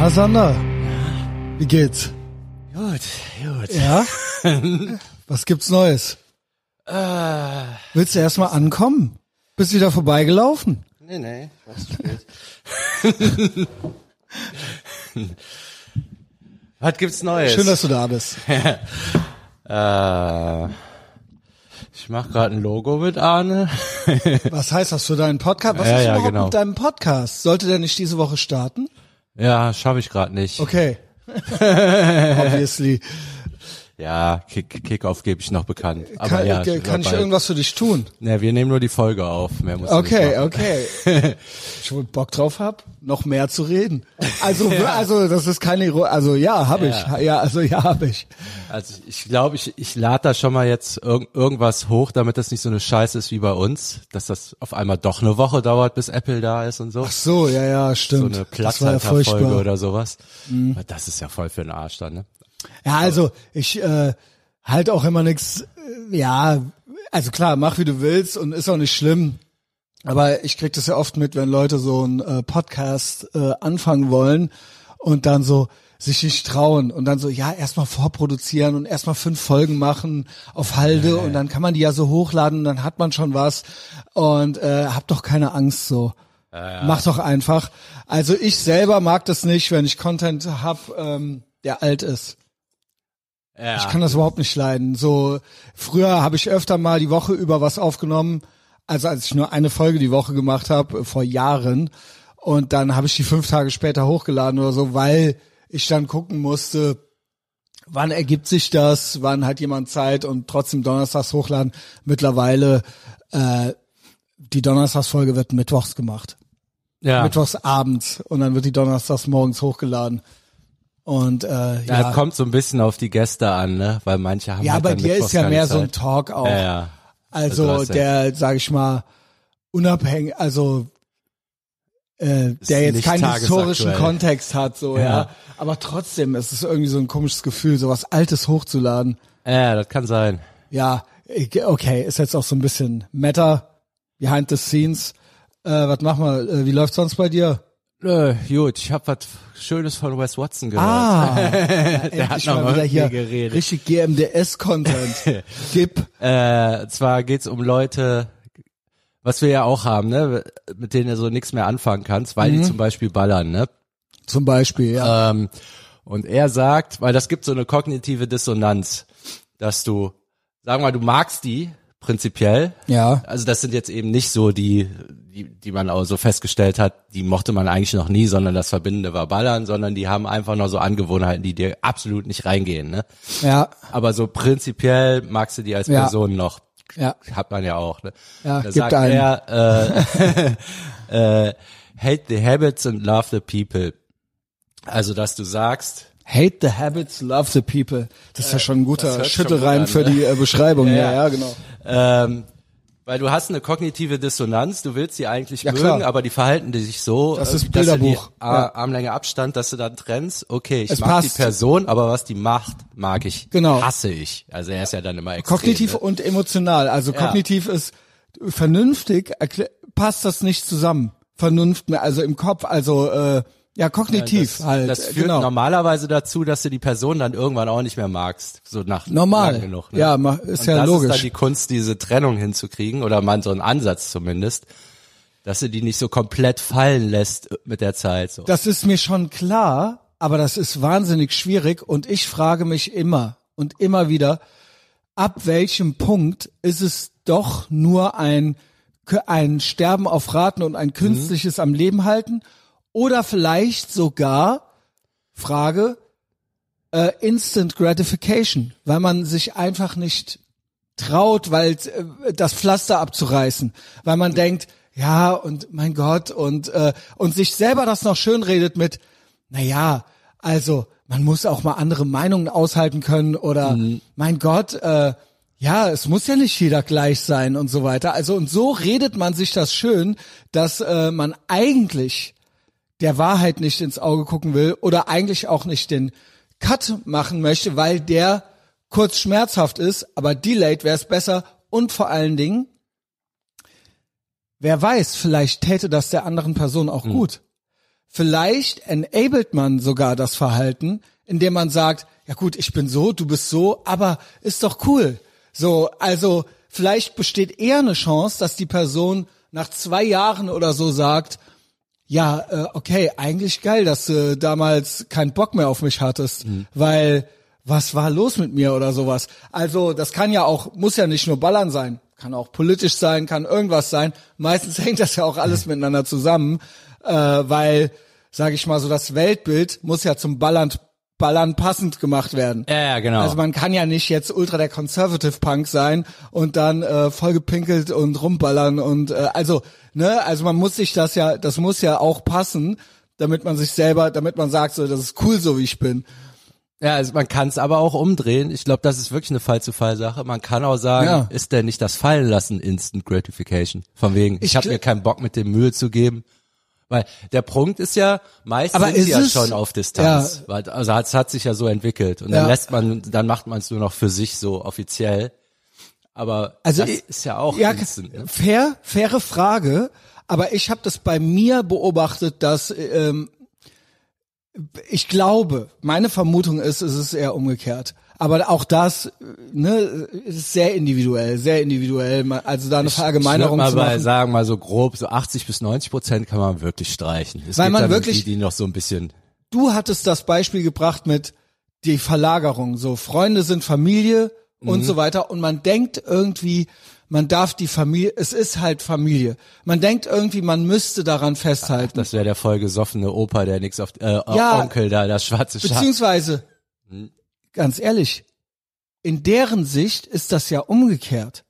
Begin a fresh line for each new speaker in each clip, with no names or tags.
Na, Sander. Wie geht's?
Gut, gut.
Ja? Was gibt's Neues?
Äh,
Willst du erstmal ankommen? Bist wieder vorbeigelaufen?
nee, nee, was gibt's Neues?
Schön, dass du da bist.
äh, ich mache gerade ein Logo mit Arne.
Was heißt das für deinen Podcast? Was
Ja,
ist
ja,
überhaupt
genau.
mit deinem Podcast? Sollte der nicht diese Woche starten?
Ja, schaffe ich gerade nicht.
Okay. Obviously.
Ja, Kick, Kickoff gebe ich noch bekannt. Aber
Kann,
ja,
kann
wird
ich
bald.
irgendwas für dich tun?
Ne, wir nehmen nur die Folge auf. Mehr muss
Okay, okay. Ich wohl Bock drauf hab, noch mehr zu reden. Also, also das ist keine, also ja, habe
Ja.
ich. Ja, also ja, habe ich.
Also ich glaube, ich, ich lade da schon mal jetzt irg irgendwas hoch, damit das nicht so eine Scheiße ist wie bei uns, dass das auf einmal doch eine Woche dauert, bis Apple da ist und so.
Ach so, ja, ja,
so
stimmt.
eine
war ja
Platzhalterfolge
furchtbar. Mhm.
oder sowas. Das ist ja voll für den Arsch dann, ne?
Ja, also ich äh, halt auch immer nix. Äh, ja, also klar, mach wie du willst und ist auch nicht schlimm. Aber ich krieg das ja oft mit, wenn Leute so einen äh, Podcast äh, anfangen wollen und dann so sich nicht trauen und dann so, ja, erstmal vorproduzieren und erstmal fünf Folgen machen auf Halde und dann kann man die ja so hochladen und dann hat man schon was und äh, hab doch keine Angst so. Mach doch einfach. Also ich selber mag das nicht, wenn ich Content hab, ähm, der alt ist.
Ja.
Ich kann das überhaupt nicht leiden. So früher habe ich öfter mal die Woche über was aufgenommen, also als ich nur eine Folge die Woche gemacht habe vor Jahren und dann habe ich die fünf Tage später hochgeladen oder so, weil ich dann gucken musste, wann ergibt sich das, wann hat jemand Zeit und trotzdem donnerstags hochladen. Mittlerweile äh, die Donnerstagsfolge wird mittwochs gemacht,
ja.
mittwochs abends und dann wird die donnerstags morgens hochgeladen. Und äh,
Ja,
ja,
es kommt so ein bisschen auf die Gäste an, ne? Weil manche haben
ja,
halt
bei dir ist ja mehr so ein
Zeit.
Talk auch.
Ja, ja.
Also
Also
der, sag ich mal, unabhängig, also äh, der jetzt keinen historischen. Kontext hat, so ja.
Ja.
Aber trotzdem, es ist irgendwie so ein komisches Gefühl, sowas Altes hochzuladen.
Ja, das kann sein.
Ja, okay, ist jetzt auch so ein bisschen Meta, behind the scenes. Äh, was machen wir? Äh, wie läuft sonst bei dir?
Nö, gut, ich hab was Schönes von Wes Watson gehört.
Ah,
Der hat noch
mal wieder hier
geredet.
richtig GMDS-Content. Gib.
Äh, zwar geht's um Leute, was wir ja auch haben, ne? Mit denen du so nichts mehr anfangen kannst, weil
Mhm.
die zum Beispiel ballern, ne?
Zum Beispiel, ja.
Ähm, und er sagt, weil das gibt so eine kognitive Dissonanz, dass du, sagen wir mal, du magst die prinzipiell.
ja.
Also das sind jetzt eben nicht so die, die, die man auch so festgestellt hat, die mochte man eigentlich noch nie, sondern das Verbindende war Ballern, sondern die haben einfach noch so Angewohnheiten, die dir absolut nicht reingehen, ne?
Ja,
Aber so prinzipiell magst du die als
Ja.
Person noch.
ja.
Hat man ja auch, ne?
Ja,
da
gibt
sagt
einen.
er, äh, äh, hate the habits and love the people. Also, dass du sagst,
Hate the habits, love the people. Das ist ja schon ein guter Schüttelreim für
ne?
die äh, Beschreibung. Ja,
Ja.
ja, genau.
ähm, weil du hast eine kognitive Dissonanz, du willst sie eigentlich
Ja,
mögen,
klar.
aber die verhalten die sich so,
Das
äh,
ist
dass du die
Bilderbuch. Ja.
Armlänge Abstand, dass du dann trennst, okay, ich
Es
mag
passt.
die Person, aber was die macht, mag ich,
Genau.
hasse ich. Also er ist ja dann immer extrem.
Kognitiv
ne?
und emotional. Also
Ja.
kognitiv ist vernünftig, passt das nicht zusammen. Vernunft, also im Kopf, also äh, ja, kognitiv
das,
halt.
Das führt
genau.
normalerweise dazu, dass du die Person dann irgendwann auch nicht mehr magst, so nach
Normal.
genug. Ne?
Ja, ist
Und
ja
das
logisch.
ist dann die Kunst, diese Trennung hinzukriegen oder man so einen Ansatz zumindest, dass du die nicht so komplett fallen lässt mit der Zeit. So.
Das ist mir schon klar, aber das ist wahnsinnig schwierig und ich frage mich immer und immer wieder, ab welchem Punkt ist es doch nur ein, ein Sterben auf Raten und ein künstliches am Leben halten oder vielleicht sogar, Frage, äh, Instant Gratification, weil man sich einfach nicht traut, weil äh, das Pflaster abzureißen, weil man denkt, ja und mein Gott und äh, und sich selber das noch schön redet mit, na ja, also man muss auch mal andere Meinungen aushalten können oder mein Gott, äh, ja, es muss ja nicht jeder gleich sein und so weiter. Also und so redet man sich das schön, dass äh, man eigentlich der Wahrheit nicht ins Auge gucken will oder eigentlich auch nicht den Cut machen möchte, weil der kurz schmerzhaft ist, aber delayed wäre es besser und vor allen Dingen, wer weiß, vielleicht täte das der anderen Person auch gut. vielleicht enabled man sogar das Verhalten, indem man sagt, ja gut, ich bin so, du bist so, aber ist doch cool. So, also vielleicht besteht eher eine Chance, dass die Person nach zwei Jahren oder so sagt, ja, äh, okay, eigentlich geil, dass du damals keinen Bock mehr auf mich hattest,
Mhm.
weil was war los mit mir oder sowas. Also das kann ja auch, muss ja nicht nur Ballern sein, kann auch politisch sein, kann irgendwas sein. Meistens hängt das ja auch alles miteinander zusammen, äh, weil, sage ich mal so, das Weltbild muss ja zum Ballern, Ballern passend gemacht werden.
Ja, ja, genau.
Also man kann ja nicht jetzt ultra der Conservative Punk sein und dann äh, vollgepinkelt und rumballern und äh, also ne, also man muss sich das ja, das muss ja auch passen, damit man sich selber, damit man sagt, so das ist cool, so wie ich bin.
Ja, also man kann es aber auch umdrehen. Ich glaube, das ist wirklich eine Fall-zu-Fall-Sache. Man kann auch sagen,
Ja.
ist denn nicht das Fallenlassen Instant Gratification? Von wegen, ich,
Ich
habe mir keinen Bock mit dem Mühe zu geben. Weil der Punkt ist ja, meist
Aber
sind sie ja schon auf Distanz. Weil, also es hat sich ja so entwickelt. Und dann
Ja.
lässt man, dann macht man es nur noch für sich so offiziell. Aber
Also
das
ich-
ist ja auch
Ja,
Instant. Ne?
fair, faire Frage, aber ich habe das bei mir beobachtet, dass ähm, ich glaube, meine Vermutung ist, es ist eher umgekehrt. Aber auch das, ne, ist sehr individuell, sehr individuell. Also da eine
Ich
Verallgemeinerung
mal
zu
bei,
machen.
sagen, mal so grob, so 80 bis 90 Prozent kann man wirklich streichen. Es
Weil man wirklich-
die, die noch so ein bisschen
Du hattest das Beispiel gebracht mit die Verlagerung. So Freunde sind Familie
Mhm.
und so weiter. Und man denkt irgendwie, man darf die Familie, es ist halt Familie. Man denkt irgendwie, man müsste daran festhalten.
Das wäre der vollgesoffene Opa, der nix auf äh,
Ja.
Onkel da, das schwarze Schaf.
Beziehungsweise, ganz ehrlich, in deren Sicht ist das ja umgekehrt.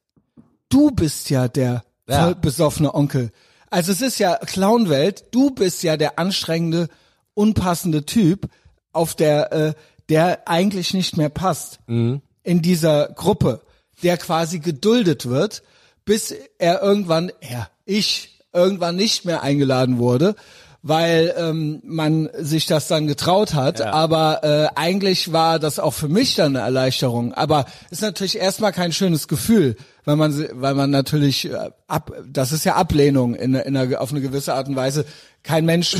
Du bist ja der
Ja.
voll besoffene Onkel. Also es ist ja Clownwelt, du bist ja der anstrengende, unpassende Typ, auf der, äh, der eigentlich nicht mehr passt
Mhm.
in dieser Gruppe, der quasi geduldet wird, bis er irgendwann, er, ich, irgendwann nicht mehr eingeladen wurde, weil ähm, man sich das dann getraut hat.
Ja.
Aber äh, eigentlich war das auch für mich dann eine Erleichterung. Aber ist natürlich erstmal kein schönes Gefühl, weil man, weil man natürlich äh, ab, das ist ja Ablehnung in, in einer, auf eine gewisse Art und Weise. Kein Mensch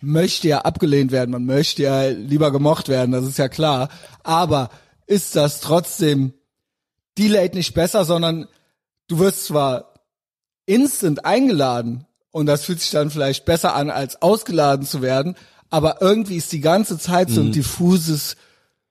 möchte ja abgelehnt werden, man möchte ja lieber gemocht werden, das ist ja klar. Aber ist das trotzdem delayed nicht besser, sondern du wirst zwar instant eingeladen und das fühlt sich dann vielleicht besser an, als ausgeladen zu werden, aber irgendwie ist die ganze Zeit so ein diffuses,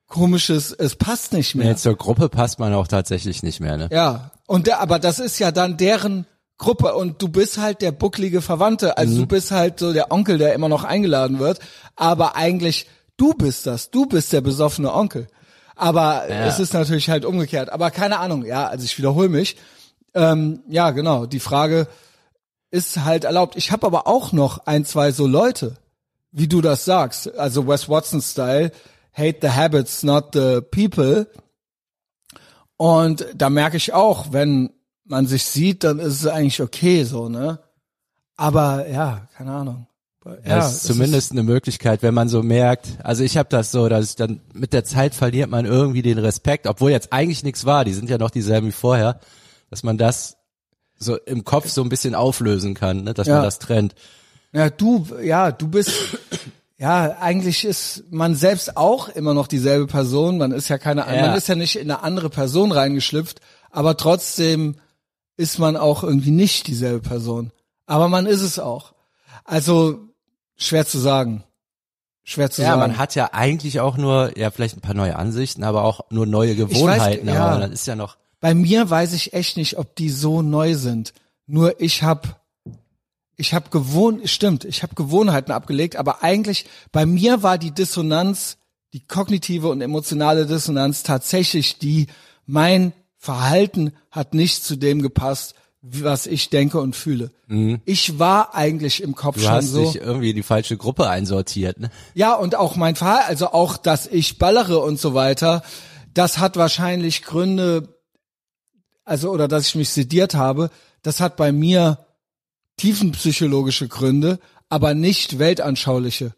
komisches, es passt nicht mehr.
Nee, zur Gruppe passt man auch tatsächlich nicht mehr, ne?
Ja, und der, aber das ist ja dann deren Gruppe. Und du bist halt der bucklige Verwandte, also du bist halt so der Onkel, der immer noch eingeladen wird, aber eigentlich du bist das, du bist der besoffene Onkel. Aber es ist natürlich halt umgekehrt. Aber keine Ahnung, ja, also ich wiederhole mich. Ähm, ja, genau, die Frage ist halt erlaubt. Ich habe aber auch noch ein, zwei so Leute, wie du das sagst, also Wes Watson-Style, hate the habits, not the people. Und da merke ich auch, wenn man sich sieht, dann ist es eigentlich okay so, ne? Aber ja, keine Ahnung.
Ja,
es
ist zumindest eine Möglichkeit, wenn man so merkt, also ich habe das so, dass ich dann mit der Zeit verliert man irgendwie den Respekt, obwohl jetzt eigentlich nichts war, die sind ja noch dieselben wie vorher, dass man das so im Kopf so ein bisschen auflösen kann, ne, dass
Ja.
man das trennt.
Ja, du, ja, du bist, ja, eigentlich ist man selbst auch immer noch dieselbe Person. Man ist ja keine,
Ja.
man ist ja nicht in eine andere Person reingeschlüpft, aber trotzdem ist man auch irgendwie nicht dieselbe Person. Aber man ist es auch. Also, schwer zu sagen. Schwer zu
Ja,
sagen.
man hat ja eigentlich auch nur, ja, vielleicht ein paar neue Ansichten, aber auch nur neue Gewohnheiten,
ja.
aber dann ist ja noch,
Bei mir weiß ich echt nicht, ob die so neu sind. Nur ich hab, ich hab gewohnt, stimmt, ich habe Gewohnheiten abgelegt, aber eigentlich bei mir war die Dissonanz, die kognitive und emotionale Dissonanz tatsächlich die, mein Verhalten hat nicht zu dem gepasst, was ich denke und fühle. Ich war eigentlich im Kopf
du
schon
hast
so.
dich irgendwie in die falsche Gruppe einsortiert, ne?
Ja, und auch mein Verhalten, also auch, dass ich ballere und so weiter, das hat wahrscheinlich Gründe, also, oder dass ich mich sediert habe, das hat bei mir tiefenpsychologische Gründe, aber nicht weltanschauliche.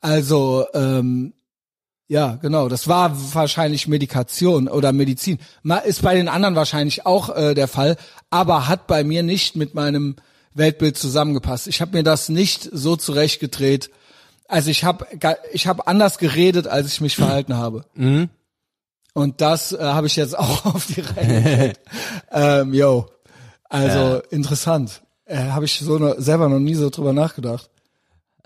Also, ähm, ja, genau, das war wahrscheinlich Medikation oder Medizin. Ist bei den anderen wahrscheinlich auch äh, der Fall, aber hat bei mir nicht mit meinem Weltbild zusammengepasst. Ich habe mir das nicht so zurechtgedreht, Also ich habe ich hab anders geredet, als ich mich verhalten habe.
Mhm.
Und das äh, habe ich jetzt auch auf die Reihe gekriegt. ähm, yo. Also
Ja.
interessant. Äh, habe ich so ne, selber noch nie so drüber nachgedacht.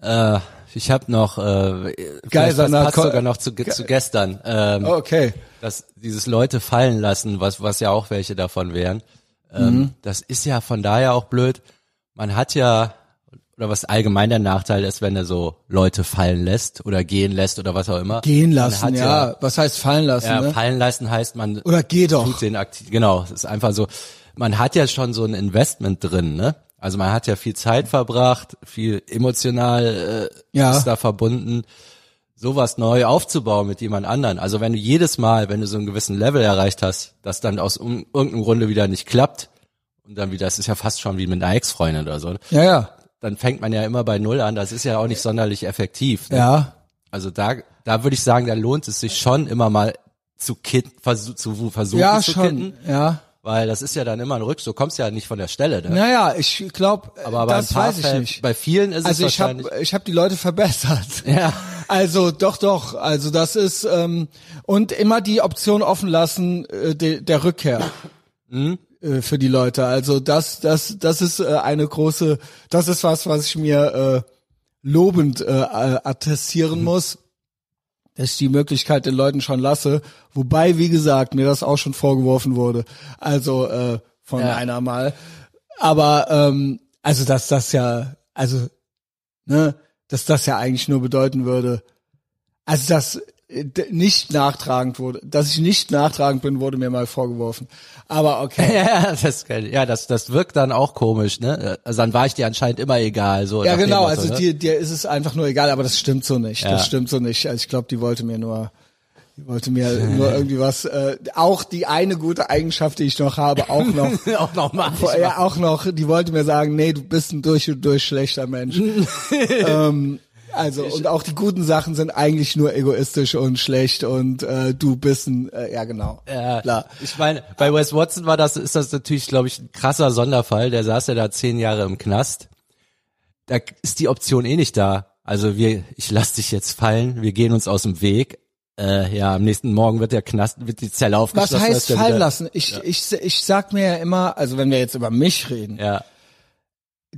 Äh, ich habe noch, äh, was
Sandra,
passt sogar noch zu, zu gestern. Ähm,
Oh, okay.
dass dieses Leute fallen lassen, was, was ja auch welche davon wären, ähm, das ist ja von daher auch blöd. Man hat ja, oder was allgemein der Nachteil ist, wenn er so Leute fallen lässt oder gehen lässt oder was auch immer.
Gehen lassen,
hat
ja. Was heißt fallen lassen,
Ja,
ne?
fallen lassen heißt, man
Oder geh doch.
tut den aktiv, genau, es ist einfach so, man hat ja schon so ein Investment drin, ne? Also man hat ja viel Zeit verbracht, viel emotional äh,
Ja.
ist da verbunden, sowas neu aufzubauen mit jemand anderen. Also wenn du jedes Mal, wenn du so einen gewissen Level erreicht hast, das dann aus um, irgendeinem Grunde wieder nicht klappt und dann wieder, das ist ja fast schon wie mit einer Ex-Freundin oder so, ne?
Ja, ja.
Dann fängt man ja immer bei Null an. Das ist ja auch nicht sonderlich effektiv. Ne?
Ja.
Also da, da würde ich sagen, da lohnt es sich schon immer mal zu kitten, versuch, zu versuchen
Ja,
zu
schon.
kitten,
Ja.
weil das ist ja dann immer ein Rückschritt. Du kommst ja nicht von der Stelle. Ne?
Naja, ich glaube,
Aber bei ein
das
paar
weiß ich
Fällen,
nicht.
bei vielen ist
Also
es
ich
wahrscheinlich.
habe ich hab die Leute verbessert.
ja.
Also doch, doch. Also das ist ähm, und immer die Option offen lassen äh, de, der Rückkehr
Mhm.
Äh, für die Leute. Also das, das, das ist äh, eine große. Das ist was, was ich mir äh, lobend äh, äh, attestieren muss, dass ich die Möglichkeit den Leuten schon lasse. Wobei, wie gesagt, mir das auch schon vorgeworfen wurde. Also äh, von
Ja.
einer mal. Aber ähm, also dass das ja, also ne, dass das ja eigentlich nur bedeuten würde, also dass nicht nachtragend wurde, dass ich nicht nachtragend bin, wurde mir mal vorgeworfen. Aber okay.
Ja, das, ja, das, das wirkt dann auch komisch, ne? Also dann war ich dir anscheinend immer egal, so.
Ja, genau,
Motto,
also
ne?
dir, dir ist es einfach nur egal, aber das stimmt so nicht.
Ja.
Das stimmt so nicht. Also ich glaube, die wollte mir nur, die wollte mir nur irgendwie was, äh, auch die eine gute Eigenschaft, die ich noch habe, auch noch,
auch nochmal.
ja, auch noch, die wollte mir sagen, nee, du bist ein durch und durch schlechter Mensch. ähm, also, und auch die guten Sachen sind eigentlich nur egoistisch und schlecht und äh, du bist ein, äh, ja genau.
Ja,
Klar.
ich meine, bei Wes Watson war das, ist das natürlich, glaube ich, ein krasser Sonderfall. Der saß ja da zehn Jahre im Knast. Da ist die Option eh nicht da. Also wir, ich lass dich jetzt fallen, wir gehen uns aus dem Weg. Äh, ja, am nächsten Morgen wird der Knast, wird die Zelle
Was
aufgeschlossen.
heißt
ist er
fallen
wieder-
lassen? Ich, ich, ich sag mir ja immer, also wenn wir jetzt über mich reden,
Ja,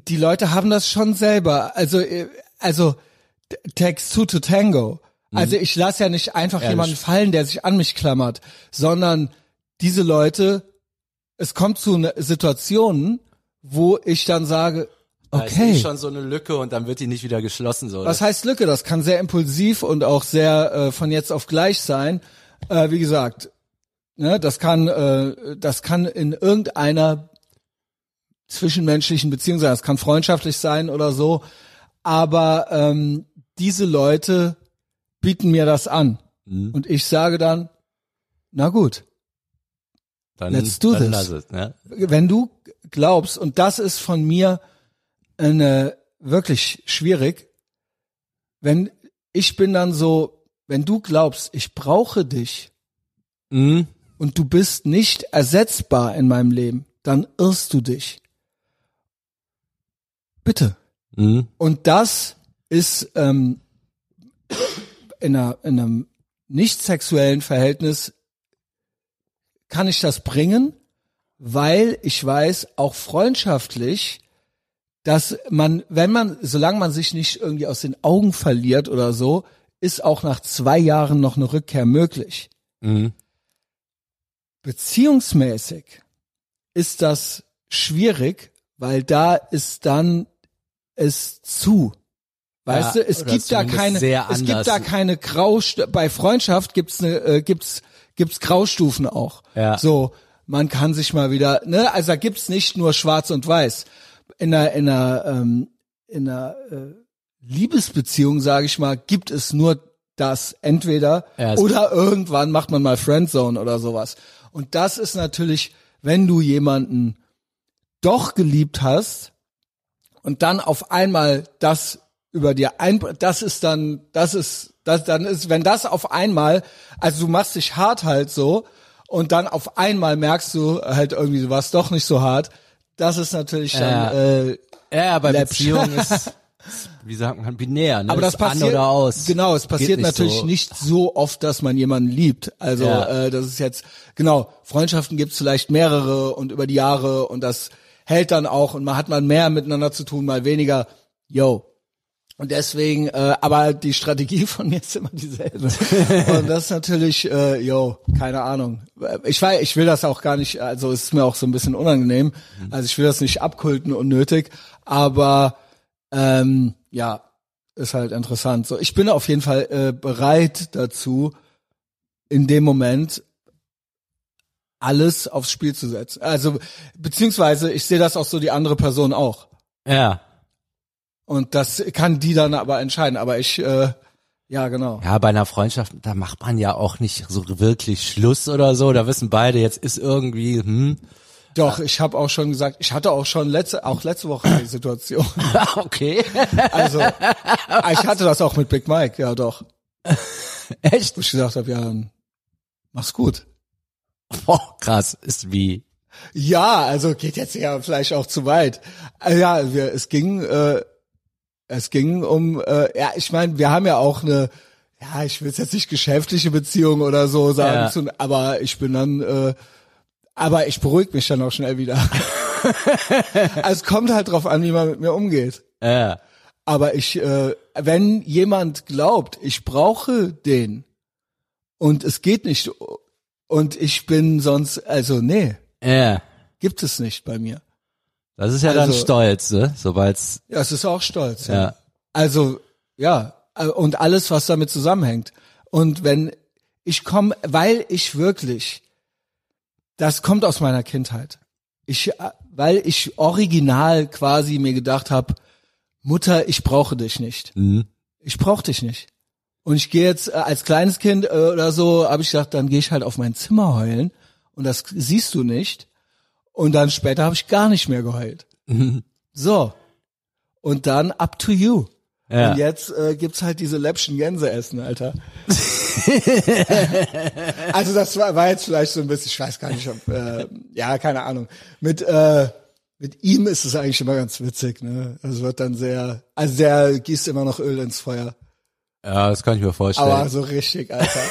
die Leute haben das schon selber. Also, äh, also takes two to tango. Also ich lasse ja nicht einfach
Ja,
jemanden fallen, der sich an mich klammert, sondern diese Leute, es kommt zu ne Situationen, wo ich dann sage,
da ist
okay,
eh schon so eine Lücke und dann wird die nicht wieder geschlossen. So.
was heißt Lücke? Das kann sehr impulsiv und auch sehr äh, von jetzt auf gleich sein. Äh, wie gesagt, ne, das kann, äh, das kann in irgendeiner zwischenmenschlichen Beziehung sein. Das kann freundschaftlich sein oder so. Aber ähm, diese Leute bieten mir das an
Mhm.
und ich sage dann, na gut,
dann,
let's do
dann
this.
lass es, ne?
wenn du glaubst, und das ist von mir eine wirklich schwierig, wenn ich bin dann so, wenn du glaubst, ich brauche dich
Mhm.
und du bist nicht ersetzbar in meinem Leben, dann irrst du dich. Bitte.
Mhm.
Und das ist ähm, in, einer, in einem nicht sexuellen Verhältnis kann ich das bringen, weil ich weiß, auch freundschaftlich, dass man, wenn man, solange man sich nicht irgendwie aus den Augen verliert oder so, ist auch nach zwei Jahren noch eine Rückkehr möglich.
Mhm.
Beziehungsmäßig ist das schwierig, weil da ist dann es zu. Weißt
Ja,
du, es gibt da keine, es gibt da keine Grau, bei Freundschaft gibt's eine, äh, gibt's, gibt's Graustufen auch.
Ja.
So, man kann sich mal wieder, ne, also da gibt's nicht nur schwarz und weiß. In einer, in einer, ähm, in einer äh, Liebesbeziehung, sage ich mal, gibt es nur das entweder
Ja,
oder irgendwann macht man mal Friendzone oder sowas. Und das ist natürlich, wenn du jemanden doch geliebt hast und dann auf einmal das über dir ein, das ist dann, das ist, das dann ist, wenn das auf einmal, also du machst dich hart halt so und dann auf einmal merkst du halt irgendwie, du warst doch nicht so hart, das ist natürlich dann,
Ja.
äh,
Ja, bei
Läppsch.
Beziehungen ist, wie sagt man, binär, ne?
Aber das
Ist an
passiert,
oder aus.
genau, es passiert
nicht
natürlich
so.
nicht so oft, dass man jemanden liebt. Also
Ja.
äh, das ist jetzt, genau, Freundschaften gibt's vielleicht mehrere und über die Jahre und das hält dann auch und man hat mal mehr miteinander zu tun, mal weniger. Yo. Und deswegen, äh, aber die Strategie von mir ist immer dieselbe. und das ist natürlich, äh, yo, keine Ahnung. Ich weiß, ich will das auch gar nicht, also es ist mir auch so ein bisschen unangenehm. Also ich will das nicht abkulten unnötig, aber ähm, ja, ist halt interessant. So, ich bin auf jeden Fall äh, bereit dazu, in dem Moment alles aufs Spiel zu setzen. Also beziehungsweise ich sehe das auch so die andere Person auch.
Ja.
Und das kann die dann aber entscheiden. Aber ich, äh, ja genau.
Ja, bei einer Freundschaft, da macht man ja auch nicht so wirklich Schluss oder so. Da wissen beide, jetzt ist irgendwie, hm.
Doch, ich habe auch schon gesagt, ich hatte auch schon letzte, auch letzte Woche die Situation.
okay.
Also ich hatte das auch mit Big Mike, ja doch.
Echt?
Wo ich gesagt habe, ja, mach's gut.
Boah, krass. Ist wie.
Ja, also geht jetzt ja vielleicht auch zu weit. Äh, Ja, wir, es ging, äh, es ging um, äh, ja, ich meine, wir haben ja auch eine, ja, ich will jetzt nicht geschäftliche Beziehung oder so sagen,
Ja.
zu, aber ich bin dann, äh, aber ich beruhige mich dann auch schnell wieder. also es kommt halt drauf an, wie man mit mir umgeht.
Ja.
Aber ich, äh, wenn jemand glaubt, ich brauche den und es geht nicht und ich bin sonst, also nee,
Ja.
gibt es nicht bei mir.
Das ist ja dann
Also-
Stolz, ne? Sobald's,
Ja, es ist auch stolz. Ja.
ja.
Also ja äh, und alles, was damit zusammenhängt. Und wenn ich komme, weil ich wirklich, das kommt aus meiner Kindheit. Ich, äh, weil ich original quasi mir gedacht habe, Mutter, ich brauche dich nicht.
Mhm.
Ich brauche dich nicht. Und ich gehe jetzt äh, als kleines Kind oder so, habe ich gedacht, dann gehe ich halt auf mein Zimmer heulen und das siehst du nicht. Und dann später habe ich gar nicht mehr geheult. So. Und dann up to you.
Ja.
Und jetzt äh, gibt's halt diese läppschen Gänse essen, Alter. also das war, war jetzt vielleicht so ein bisschen, ich weiß gar nicht, ob, äh, ja, keine Ahnung. Mit äh, mit ihm ist es eigentlich immer ganz witzig, ne? Es wird dann sehr, also der gießt immer noch Öl ins Feuer.
Ja, das kann ich mir vorstellen.
Aber so richtig, Alter.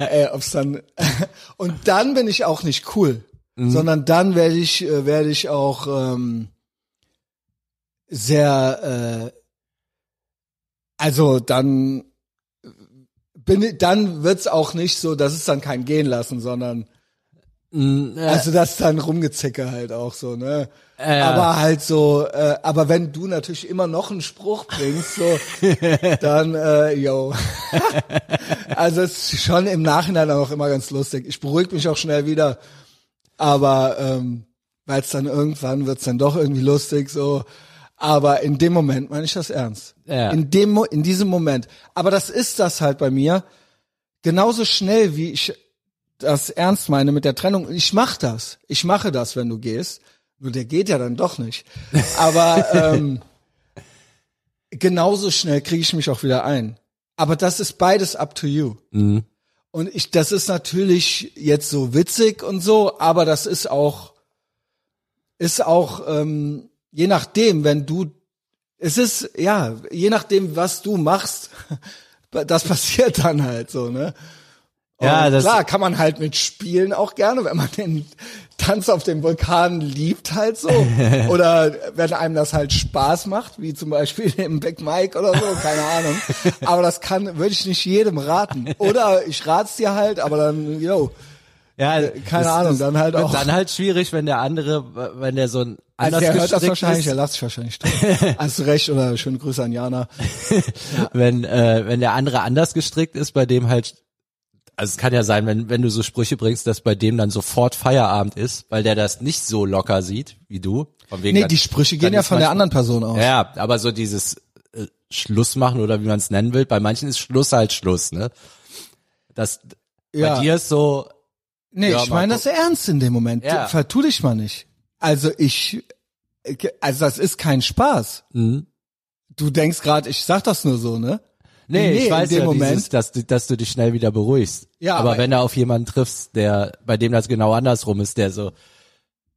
Ey, ob's dann und dann bin ich auch nicht cool, sondern dann werde ich äh, werde ich auch ähm, sehr äh, also dann bin ich- dann wird's auch nicht so, das ist dann kein gehen lassen, sondern
Mhm, ja.
also das ist dann rumgezicke halt auch so, ne?
Ja.
Aber halt so, äh, aber wenn du natürlich immer noch einen Spruch bringst, so, dann, äh, yo. also es ist schon im Nachhinein auch immer ganz lustig. Ich beruhige mich auch schnell wieder, aber ähm, weil es dann irgendwann wird's dann doch irgendwie lustig, so. Aber in dem Moment meine ich das ernst.
Ja.
In dem, Mo- in diesem Moment. Aber das ist das halt bei mir. Genauso schnell wie ich das ernst meine mit der Trennung. Ich mach das. Ich mache das, wenn du gehst. Nur der geht ja dann doch nicht. Aber ähm, genauso schnell kriege ich mich auch wieder ein. Aber das ist beides up to you.
Mhm.
Und ich, das ist natürlich jetzt so witzig und so, aber das ist auch, ist auch, ähm, je nachdem, wenn du, es ist, ja, je nachdem, was du machst, das passiert dann halt so, ne?
Ja,
Und
das-
klar kann man halt mit Spielen auch gerne, wenn man den Tanz auf dem Vulkan liebt halt so. oder wenn einem das halt Spaß macht, wie zum Beispiel im Big Mike oder so, keine Ahnung. Aber das kann, würde ich nicht jedem raten. Oder ich rat's dir halt, aber dann, yo.
Ja,
keine Ahnung, dann halt auch-
Dann halt schwierig, wenn der andere, wenn der so ein
Also
anders
der hört das wahrscheinlich,
ist,
der lasst sich wahrscheinlich drin. Hast du recht, oder schöne Grüße an Jana.
wenn äh, wenn der andere anders gestrickt ist, bei dem halt also es kann ja sein, wenn wenn du so Sprüche bringst, dass bei dem dann sofort Feierabend ist, weil der das nicht so locker sieht wie du. Von wegen
Nee,
dann-
die Sprüche gehen ja von der
manchmal-
anderen Person aus.
Ja, aber so dieses äh, Schluss machen oder wie man es nennen will, bei manchen ist Schluss halt Schluss, ne? Das
Ja.
bei dir ist so
Nee,
Ja,
ich meine das ernst in dem Moment.
Ja.
Vertu dich mal nicht. Also ich, also das ist kein Spaß.
Mhm.
Du denkst gerade, ich sag das nur so, ne?
Nee, ich weiß
in dem
ja,
Moment.
dieses, dass, du- dass du dich schnell wieder beruhigst.
Ja,
aber,
aber-
wenn du auf jemanden triffst, der, bei dem das genau andersrum ist, der so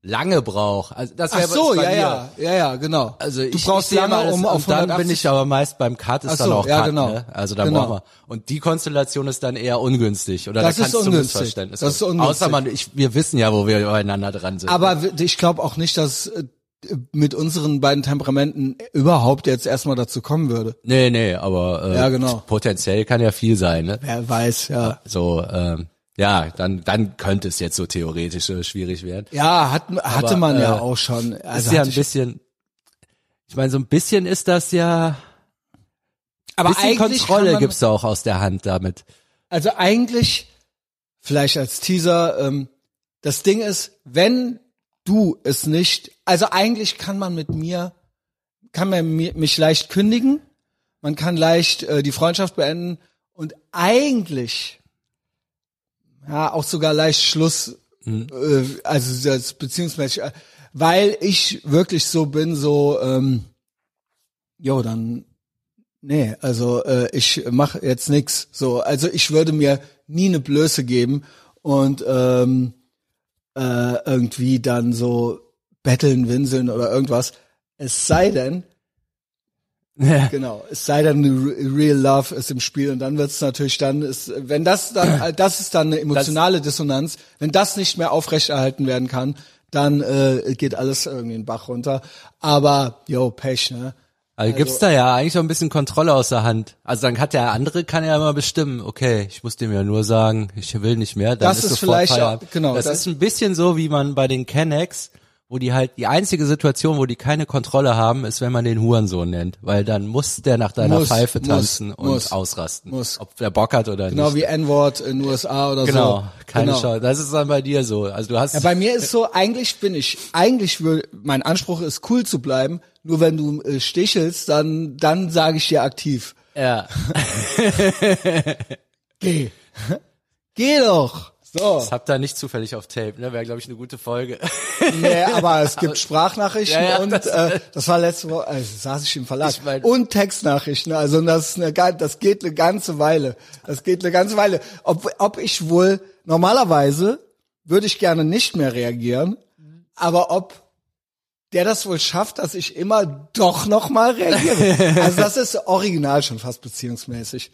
lange brauche. Also das wäre
so,
bei
ja,
mir.
ja, ja, ja, genau.
Also
du
ich,
brauchst
ich
lange,
mal,
um auf
und dann
180
bin ich aber meist beim Cut ist
Ach
dann
so,
auch
ja,
Cut,
genau.
ne? Also dann
Genau.
brauchen wir und die Konstellation ist dann eher ungünstig oder
Das
da
ist
kannst du
ungünstig.
Missverständnis
Das ist ungünstig.
Außer man, ich, wir wissen ja, wo wir übereinander dran sind.
Aber w- ich glaube auch nicht, dass äh, mit unseren beiden Temperamenten überhaupt jetzt erstmal dazu kommen würde.
nee, nee, aber äh,
Ja, genau.
potenziell kann ja viel sein, ne?
Wer weiß, ja.
So, ähm, ja, dann dann könnte es jetzt so theoretisch äh, schwierig werden.
Ja, hat, hatte
Aber,
man ja
äh,
auch schon. Also
ist ja ein bisschen, ich meine, so ein bisschen ist das ja,
aber
bisschen
eigentlich
Kontrolle
man,
gibt's auch aus der Hand damit.
Also eigentlich, vielleicht als Teaser, ähm, das Ding ist, wenn du es nicht, also eigentlich kann man mit mir, kann man mi- mich leicht kündigen, man kann leicht äh, die Freundschaft beenden. Und eigentlich, ja, auch sogar leicht Schluss, äh, also das beziehungsmäßig, äh, weil ich wirklich so bin, so, ähm, jo, dann Nee, also äh, ich mache jetzt nix. So, also ich würde mir nie eine Blöße geben. Und ähm, äh, irgendwie dann so betteln, winseln oder irgendwas. Es sei denn,
Ja.
genau, es sei denn, re- real love ist im Spiel und dann wird's natürlich dann, ist, wenn das dann, äh, das ist dann eine emotionale Dissonanz. Wenn das nicht mehr aufrechterhalten werden kann, dann äh, geht alles irgendwie in den Bach runter. Aber, yo, Pech, ne?
Also, gibt's da ja eigentlich auch ein bisschen Kontrolle aus der Hand. Also dann hat der andere, kann ja immer bestimmen, okay, ich muss dem ja nur sagen, ich will nicht mehr, dann
Das
ist,
ist vielleicht auch- genau,
Das,
das-
ist ein bisschen so, wie man bei den Kennex, wo die halt, die einzige Situation, wo die keine Kontrolle haben, ist, wenn man den Hurensohn nennt. Weil dann muss der nach deiner
Muss,
Pfeife
muss,
tanzen und
muss,
ausrasten.
muss.
Ob der Bock hat oder
Genau
nicht.
wie N-Wort in den USA oder
Genau,
so.
keine
Genau.
Chance. Das ist dann bei dir so. Also du hast,
Ja, bei mir ist so, eigentlich bin ich, eigentlich will, mein Anspruch ist cool zu bleiben, nur wenn du äh, stichelst, dann, dann sage ich dir aktiv,
ja,
geh. geh doch. So.
das habt ihr nicht zufällig auf Tape, ne? Wäre, glaube ich, eine gute Folge.
Nee, aber es gibt Sprachnachrichten
Ja, ja,
und
das-
äh, das war letzte Woche, also saß ich im Verlag.
Ich mein-
und Textnachrichten, also das ist eine, das geht eine ganze Weile. Das geht eine ganze Weile. Ob, ob ich wohl, normalerweise würde ich gerne nicht mehr reagieren, aber ob der das wohl schafft, dass ich immer doch noch mal reagiere. Also das ist original schon fast beziehungsmäßig.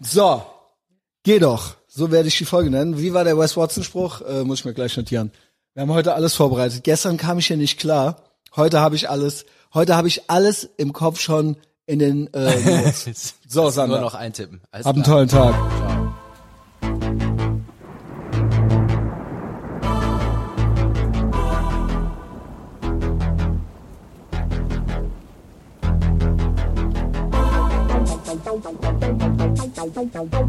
So, geh doch. So werde ich die Folge nennen. Wie war der Wes Watson Spruch? Äh, muss ich mir gleich notieren. Wir haben heute alles vorbereitet. Gestern kam ich hier nicht klar. Heute habe ich alles. Heute habe ich alles im Kopf schon in den äh, Notes. So,
Nur
Sander.
noch eintippen. Alles
Hab einen tollen Tag.
Ciao.